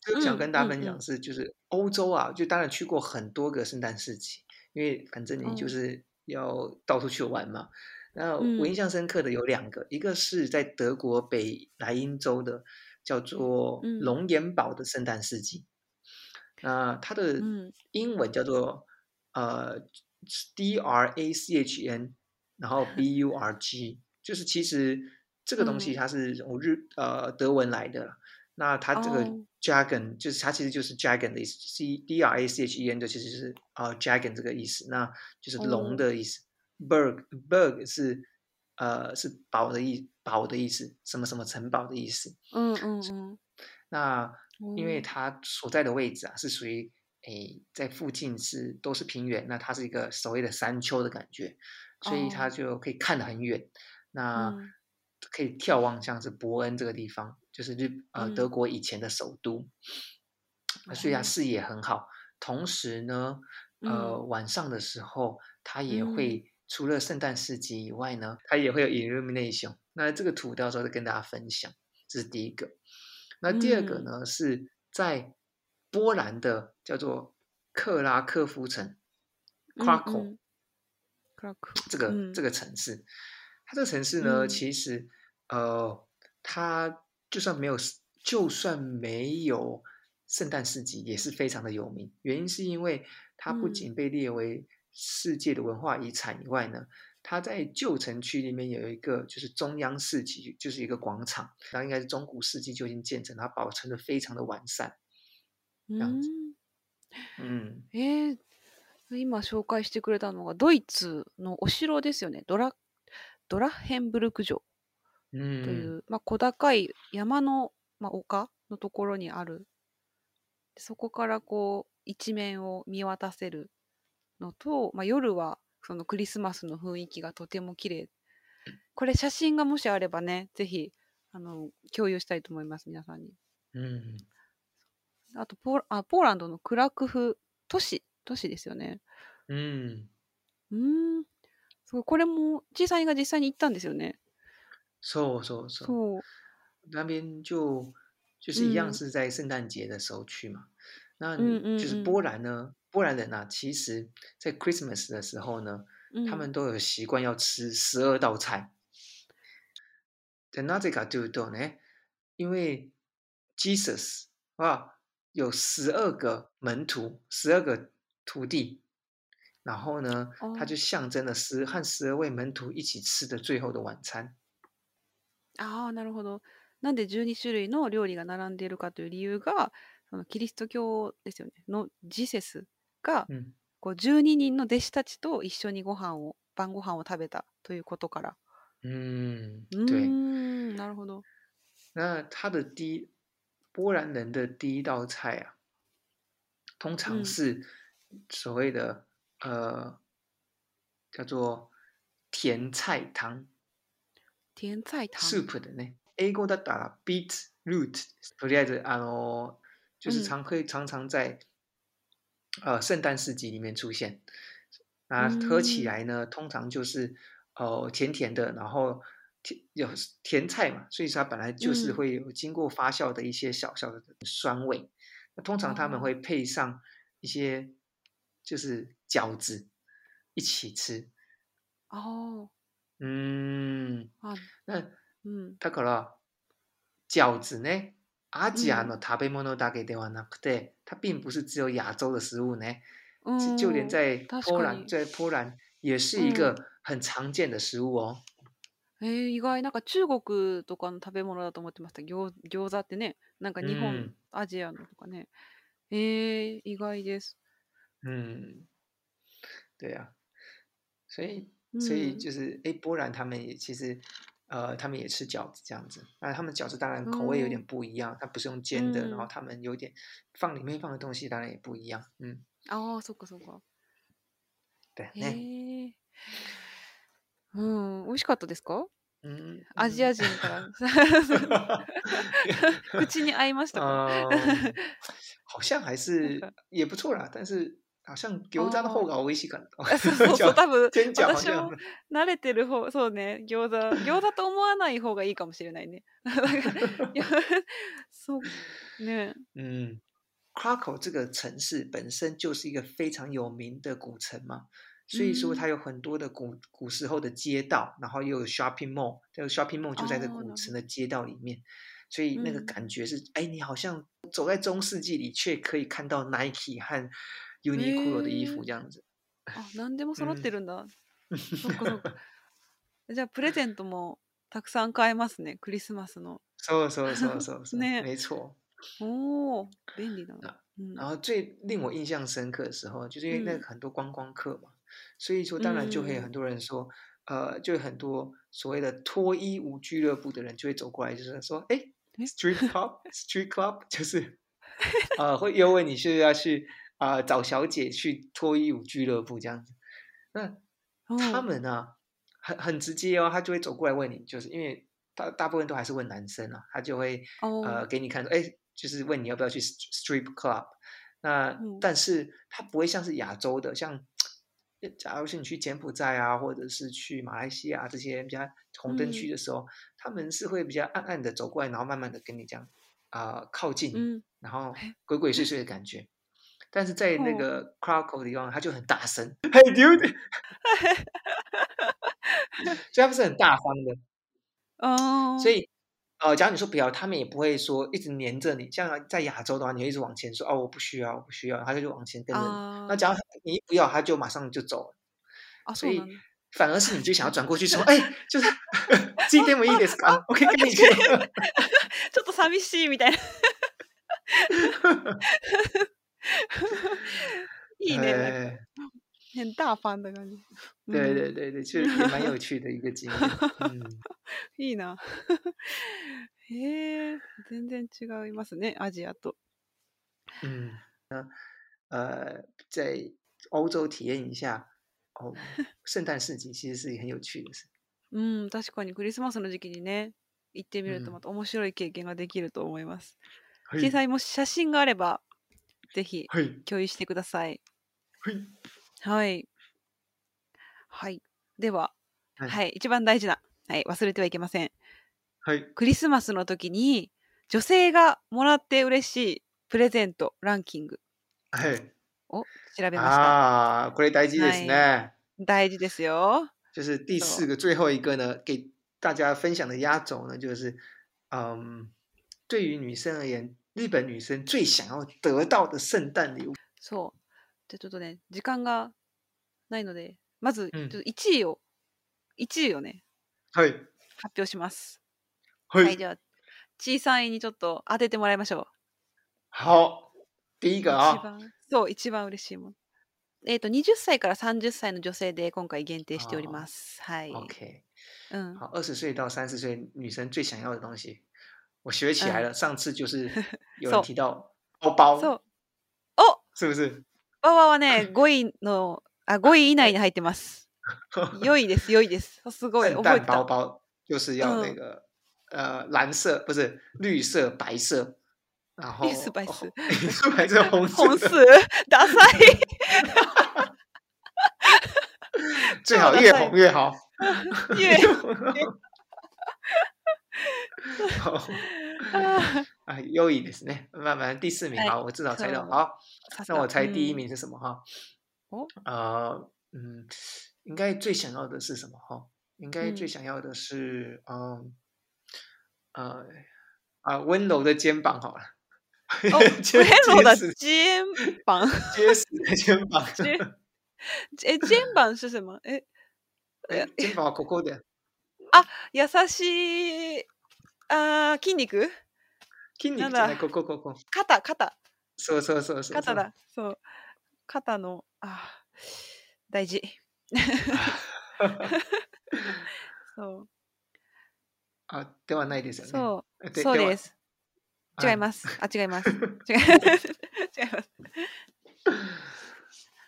A: 就想跟大家分享是，就是欧洲啊，就当然去过很多个圣诞市集，因为反正你就是要到处去玩嘛。那我印象深刻的有两个，一个是在德国北莱茵州的，叫做龙岩堡的圣诞市集。那它的英文叫做呃 D R A C H N。然后 B U R G 就是其实这个东西它是从日呃德文来的，那它这个 dragon 就是它其实就是 dragon 的意思，C D R A C H E N 的其实是呃 dragon 这个意思，那就是龙的意思。Berg Berg 是呃是堡的意堡的意思，什么什么城堡的意思。
B: 嗯嗯嗯。
A: 那因为它所在的位置啊是属于诶在附近是都是平原，那它是一个所谓的山丘的感觉。所以它就可以看得很远，那可以眺望像是伯恩这个地方，就是日呃德国以前的首都，所以它视野很好。同时呢，呃晚上的时候，它也会除了圣诞市集以外呢，它也会有 illumination。那这个图到时候再跟大家分享，这是第一个。那第二个呢，是在波兰的叫做克拉科夫城 （Krakow）。这个这个城市，它这个城市呢，其实呃，它就算没有，就算没有圣诞市集，也是非常的有名。原因是因为它不仅被列为世界的文化遗产以外呢，它在旧城区里面有一个就是中央市集，就是一个广场，然后应该是中古世纪就已经建成，它保存的非常的完善，这样子。嗯，
B: 诶。今紹介してくれたのがドイツのお城ですよね。ドラドラッヘンブルク城 という、まあ、小高い山の、まあ、丘のところにある。そこからこう一面を見渡せるのと、まあ、夜はそのクリスマスの雰囲気がとても綺麗。これ写真がもしあればね、ぜひあの共有したいと思います、皆さんに。
A: うん、
B: あとポーあポーランドのクラクフ都市都市ですよね。
A: うん。
B: うん。そう、これも、小さいが実際に行ったんですよね。
A: そうそうそう。そう。那边就就是一样是在圣诞节的时候去嘛。那就是波兰呢，波兰人啊，其实在 Christmas 的时候呢，他们都有习惯要吃十二道菜。でなぜかというとね、因为 Jesus 啊有十二个门徒，十二个徒弟。然后呢，它就象征了十和十二位门徒一起吃的最后的晚餐。
B: ああ、なるほど。なんで12種類の料理が並んでいるかという理由が、そのキリスト教ですよね。のジセスが、こう12人の弟子たちと一緒にご飯を晩ご飯を食べたということから。
A: 嗯，
B: 对，なるほど。
A: 那他的第一波兰人的第一道菜啊，通常是所谓的。呃，叫做甜菜汤，
B: 甜菜汤，
A: soup 的呢 英語だったら beet root，とりあえずあの就是常会常常在呃圣诞市集里面出现。那喝起来呢，通常就是呃甜甜的，然后甜有甜菜嘛，所以它本来就是会有经过发酵的一些小小的酸味。那通常他们会配上一些就是饺子一起吃。
B: 哦，
A: 嗯，
B: あ、
A: 那
B: うん。
A: だから饺子呢，アジアの食べ物だけではなくて，它并不是只有亚洲的食物呢，
B: うん
A: 就连在
B: 確
A: 波蘭，
B: かに。
A: 在波蘭也是一个很常见的食物哦。
B: えー、意外、なんか中国とかの食べ物だと思ってました。餃餃子ってね、なんか日本、
A: うん
B: アジアのとかね。えー、意外です。
A: 嗯，对啊，所以
B: うん、
A: 所以就是诶，波兰他们也其实呃，他们也吃饺子这样子，那他们饺子当然口味有点不一样，它不是用煎的，然后
B: 嗯
A: 他们有点放里面放的东西当然也不一样。嗯，
B: ああ、そっかそっか。
A: 对，
B: へ
A: ね，
B: え。うん、美味しかったですか
A: 嗯，
B: アジア人から。口に合いましたか
A: 嗯，好像还是
B: なんか
A: 也不错啦，但是 好像餃子の方が美味しかった。
B: あそうそうそう、多分、
A: 煎饺好
B: 私
A: 像
B: も慣れてる方、そうね、餃子、餃子と思わない方がいいかもしれないね。なんかいやそう、ね。
A: 嗯，Krakow 这个城市本身就是一个非常有名的古城嘛，所以说
B: 嗯
A: 它有很多的古古时候的街道，然后又有 shopping mall，这个 shopping mall 就在这
B: 哦
A: 古城的街道里面，所以那个
B: 嗯
A: 感觉是，哎，你好像走在中世纪里，却可以看到 Nike 和 Uniqlo 的衣服
B: へー
A: 这样子。
B: あ、何でも揃ってるんだ。そっかそっか。じゃあ、プレゼントもたくさん買えますね、クリスマスの。
A: そうそうそうそうそう，
B: ね
A: 没错。
B: おお、便利だ
A: あ
B: な。うん
A: 然后最令我印象深刻的时候，就是因为那
B: 嗯
A: 个很多观光客嘛，所以说当然就会有
B: 嗯
A: 很多人说，呃，就有很多所谓的脱衣舞俱乐部的人就会走过来，就是说，哎
B: 诶，
A: street club，street club，就是呃会又问你是要去 啊、呃找小姐去脱衣舞俱乐部这样子。那他
B: お
A: 们呢，很很直接哦，他就会走过来问你，就是因为大大部分都还是问男生啊，他就会
B: お
A: 呃给你看说，哎，就是问你要不要去 strip club。那、
B: 嗯
A: 但是它不会像是亚洲的，像假如是你去柬埔寨啊，或者是去马来西亚这些比较红灯区
B: 嗯
A: 的时候，他们是会比较暗暗的走过来，然后慢慢的跟你这样啊、靠近，
B: うん。
A: 然后
B: 嘿
A: 鬼鬼祟祟的感觉。 但是在那
B: 哦
A: 个 Krakow 的地方，他就很大声，嘿，dude，所以他们是很大方的。
B: あ
A: 所以，呃，假如你说不要，他们也不会说一直黏着你。像在亚洲的话，你会一直往前说哦，我不需要，我不需要，他就往前跟着你。
B: あ
A: 那假如你一不要，他就马上就走了。
B: あ、
A: 所以
B: そうなんだ。
A: 反而是你就想要转过去说，哎，就是今天我いいですか？我可以跟你去。
B: ちょっと寂しいみたいな。 いいね、なんか
A: 哎
B: 很大方的感じ。
A: 对对
B: うん
A: 对对，就也蛮有 趣的一个经验。嗯，
B: いいな。へえ、全然違いますね、アジアと。
A: 嗯，那呃，在欧洲体验一下哦，圣诞市集其实是很有趣的事。
B: うん、確かにクリスマスの時期にね、行ってみると
A: うん
B: また面白い経験ができると思います。
A: はい
B: 実際もし写真があれば、ぜひ
A: はい
B: 共有してください。
A: はい
B: はい。はい。では、
A: はい
B: はい、一番大事な、はい、忘れてはいけません。
A: はい
B: クリスマスの時に女性がもらって嬉しいプレゼントランキング
A: はい。
B: を調べました。
A: 啊，これ大事ですね。
B: 大事ですよ。
A: 就是第四个最后一个呢，给大家分享的压轴呢，就是嗯，对于女生而言，日本女生最想要得到的聖誕礼物。
B: そう。じゃあちょっとね、時間がないので、まず、
A: うん
B: ちょっと1位を、1位をね、
A: はい。
B: 発表します。
A: はい。
B: はい、じゃあ、小さいにちょっと当ててもらいましょう。
A: 好，第一个
B: 一
A: 啊，
B: 番、そう、一番嬉しいもの。えっ、と、20歳から30歳の女性で今回限定しております。はい。
A: OK，
B: うん。
A: 好，二十岁到三十岁女生最想要的东西，我学起来了。上次就是有人
B: そう
A: 提到包包，
B: そう。お
A: 是不是？
B: ババはね、5位の、あ、5位以内に入ってます。良いです、良いです。すごい、
A: 圣
B: 覚えてた。
A: 诞包包就是要那
B: 嗯
A: 个 呃蓝色不是绿色白色，然后
B: 绿色白色
A: 哦绿色白色红色
B: 红
A: 的
B: 色ダサい
A: 最好越红越好，
B: 越
A: 红好
B: あ
A: 啊，优异ですね。慢慢第四名，
B: はい
A: 好，我至少猜到。
B: そう
A: 好，
B: さすが
A: 那我猜第一
B: うん
A: 名是什么哈？
B: 哦
A: 呃，嗯，应该最想要的是什么哈？应该最
B: 嗯
A: 想要的是，嗯，呃，啊，温柔的肩膀好了。
B: 哦
A: 结
B: 温柔的
A: 结实
B: 肩膀
A: 结实的肩膀。
B: 肩え肩膀是什么？え
A: 哎，肩膀はここで。
B: 優しい あー筋肉？
A: 筋肉じゃない、ここ、ここ。
B: 肩肩。
A: そうそうそうそう。
B: 肩だ。そう。肩のあー大事。そう。
A: あ、ではないですよね。
B: そう。
A: で
B: そうです。
A: はい
B: 違います。あ違います。違い 違います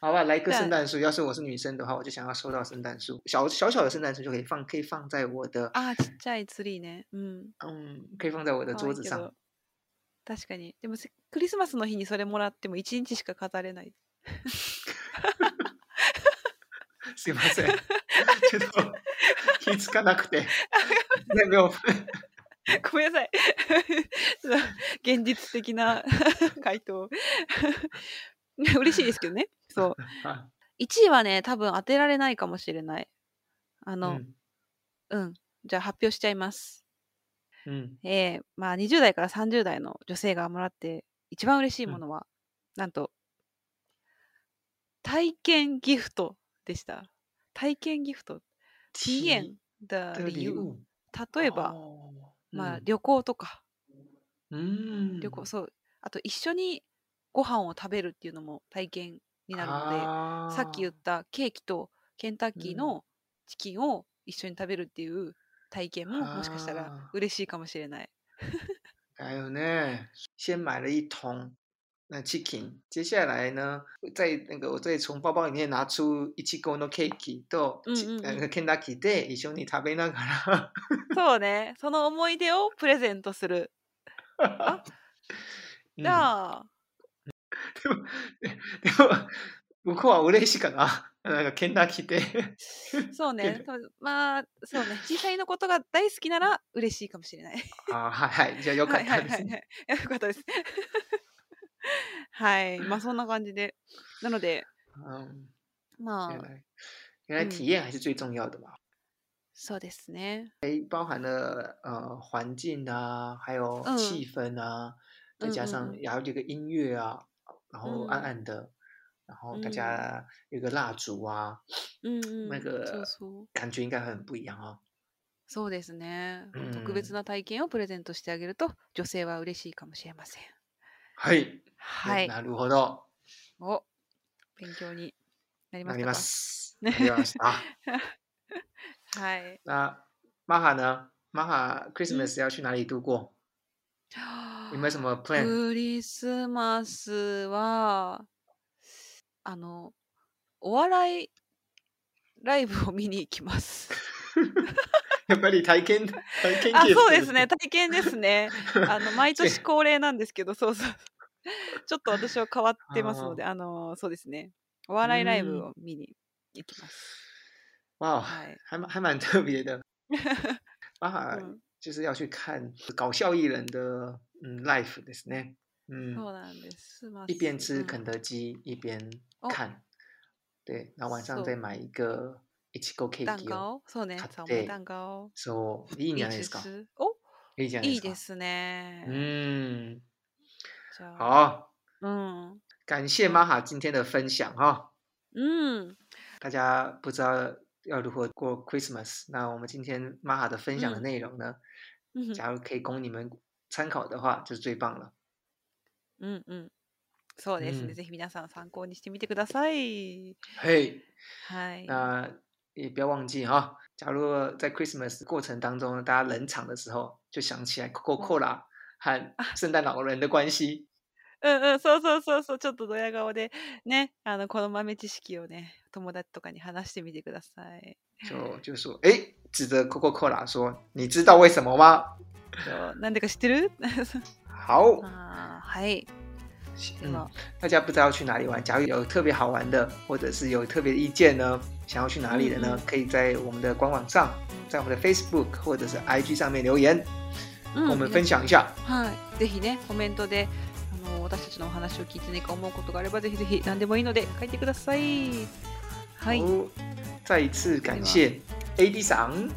A: 好吧，来一个
B: 对
A: 圣诞树。要是我是女生的话，我就想要收到圣诞树，小小小的圣诞树就可以放，可以放在我的，
B: あーちっちゃいツリーねうん
A: 嗯，可以放在我的
B: 可愛いけ
A: 桌子上
B: ど。確かにでもせクリスマスの日にそれもらっても1日しか飾れない
A: すいません。ちょっと気づかなくて。ね、没有。
B: ごめんなさいちょっと現実的な 回答 嬉しいですけどねそう。
A: あ
B: 1位はね多分当てられないかもしれない。あの
A: うん。
B: うん、じゃあ発表しちゃいます。
A: うん。
B: えーまあ20代から30代の女性がもらって一番嬉しいものは、なんと体験ギフトでした。体験ギフト。体验的
A: 的礼
B: 理由。
A: 物。
B: 例えば、
A: 哦
B: まあ、
A: うん。
B: 旅行とか。
A: うん。
B: 旅行そう。あと一緒にご飯を食べるっていうのも体験になるのでさっき言ったケーキとケンタッキー
A: うん。
B: のチキンを一緒に食べるっていう体験ももしかしたら嬉しいかもしれない。
A: 还有呢，先买了一桶。那 chicken，接下来呢，在那个我再从包包里面拿出一チコのケーキと、
B: うんうんうん。
A: なんかケンタッキーで一緒に食べながら
B: そうね、その思い出をプレゼントする。
A: うん。
B: じゃあ、
A: でもでも向こうは嬉しいかな。なんかケンタッキーで。
B: そうね、まあ、そうね、小さいのことが大好きなら嬉しいかもしれない。
A: あはいはい。じゃあよかったですね。
B: いはいはい。よかったです。はい、まあそんな感じで。なので、
A: 嗯，
B: まあ、
A: 原来体验还是最重要的嘛。
B: そうですね。
A: 包含了呃环境啊，还有
B: 嗯
A: 气氛啊，再加
B: 嗯嗯嗯
A: 上还有这个音乐啊，然后暗
B: 嗯
A: 暗的，然后大
B: 嗯
A: 家有个蜡烛啊，
B: うんうん。
A: 那
B: そう
A: 个。感觉应该很不一样哦。
B: そうですね。
A: うん
B: 特別な体験をプレゼントしてあげると、女性は嬉しいかもしれません。
A: はい。
B: はい。
A: なるほど。
B: お、勉強になりま
A: なりま
B: したか
A: なりました。
B: はい。
A: 那玛哈呢？玛哈 Christmas 要去哪里度过？plan？
B: クリスマスは、あの、お笑いライブを見に行きます。
A: やっぱり体験体験
B: あ、そうですね。体験ですね。あの、毎年 恒例なんですけど、そうそう。ちょっと私は変わってますので、あの、そうですね。お笑いライブを見に行きます。
A: 哇，
B: はい。
A: 还蛮还蛮特别的。玛哈
B: うん
A: 就是要去看搞笑艺人的嗯 life ですね。嗯，
B: そうなんです。まあ
A: 一边吃
B: うん
A: 肯德基一边
B: 哦
A: 看，对，然后晚上
B: そう
A: 再买一个一起 go ケー
B: 蛋
A: キを。
B: 糕そうね。
A: 買って
B: 草莓蛋糕。
A: そう、いいんじゃないですか。
B: 吃お
A: いいじゃないですか。
B: いいですね。
A: 嗯，
B: じゃあ、
A: 好，
B: うん。
A: 感谢玛哈今天的分享哈。
B: うん。
A: 大家不知道 要如何过 Christmas，那我们今天玛哈的分享的
B: 嗯
A: 内容呢，
B: うん
A: 假如可以供你们参考的话，就是最棒了。
B: うんうん。そうですね。
A: うん
B: ぜひ皆さん参考にしてみてください。
A: 嘿，
B: はい。
A: 那也不要忘记哈，假如在 Christmas 过程当中，大家冷场的时候，就想起来 Coca-Cola 和圣诞老人的关系。
B: うんうん、そうそうそうそう、ちょっとドヤ顔でね、あの、この豆知識をね、 友達とかに話してみてください。
A: 就就说，哎，指着 Coca-Cola 说，你知道为什么吗？
B: となんでか知ってる？
A: 好，
B: あーはい。で
A: 嗯
B: は、
A: 大家不知道去哪里玩，假如有特别好玩的，或者是有特别的意见呢，想要去哪里的呢？
B: 嗯嗯
A: 可以在我们的官网上，在我们的 Facebook 或者是 IG 上面留言，
B: うん
A: 我们分享一下。
B: はい。ぜひね、コメントで、あの、私たちのお話を聞いて何か思うことがあれば、ぜひぜひ何でもいいので書いてください。はい。
A: 好，再一次感谢 AD さん，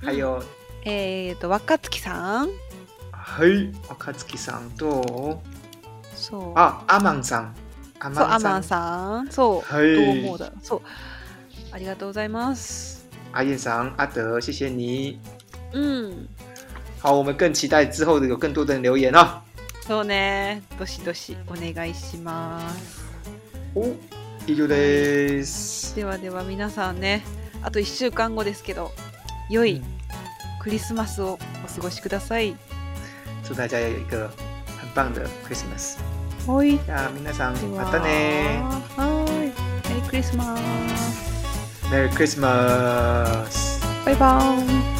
A: 还有
B: えっ、と、若月さん。
A: はい若月さんと
B: そう。
A: あアマンさん、ア
B: マン
A: ん、
B: さん。そう。
A: はい
B: どう思うだ。そう。ありがとうございます。
A: 阿燕さん、阿德，谢谢你。
B: うん。
A: 好，我们更期待之后的有更多的人留言啊。
B: そうね。どしどしお願いします。
A: お、以上です。
B: ではでは皆さんね、あと1週間後ですけど、良いクリスマスをお過ごしください。
A: 祝大家有一个很棒的 Christmas。
B: はい。
A: じゃあ皆さんまたね。
B: はーい。メリークリスマス。
A: Merry Christmas。
B: バイバーイ。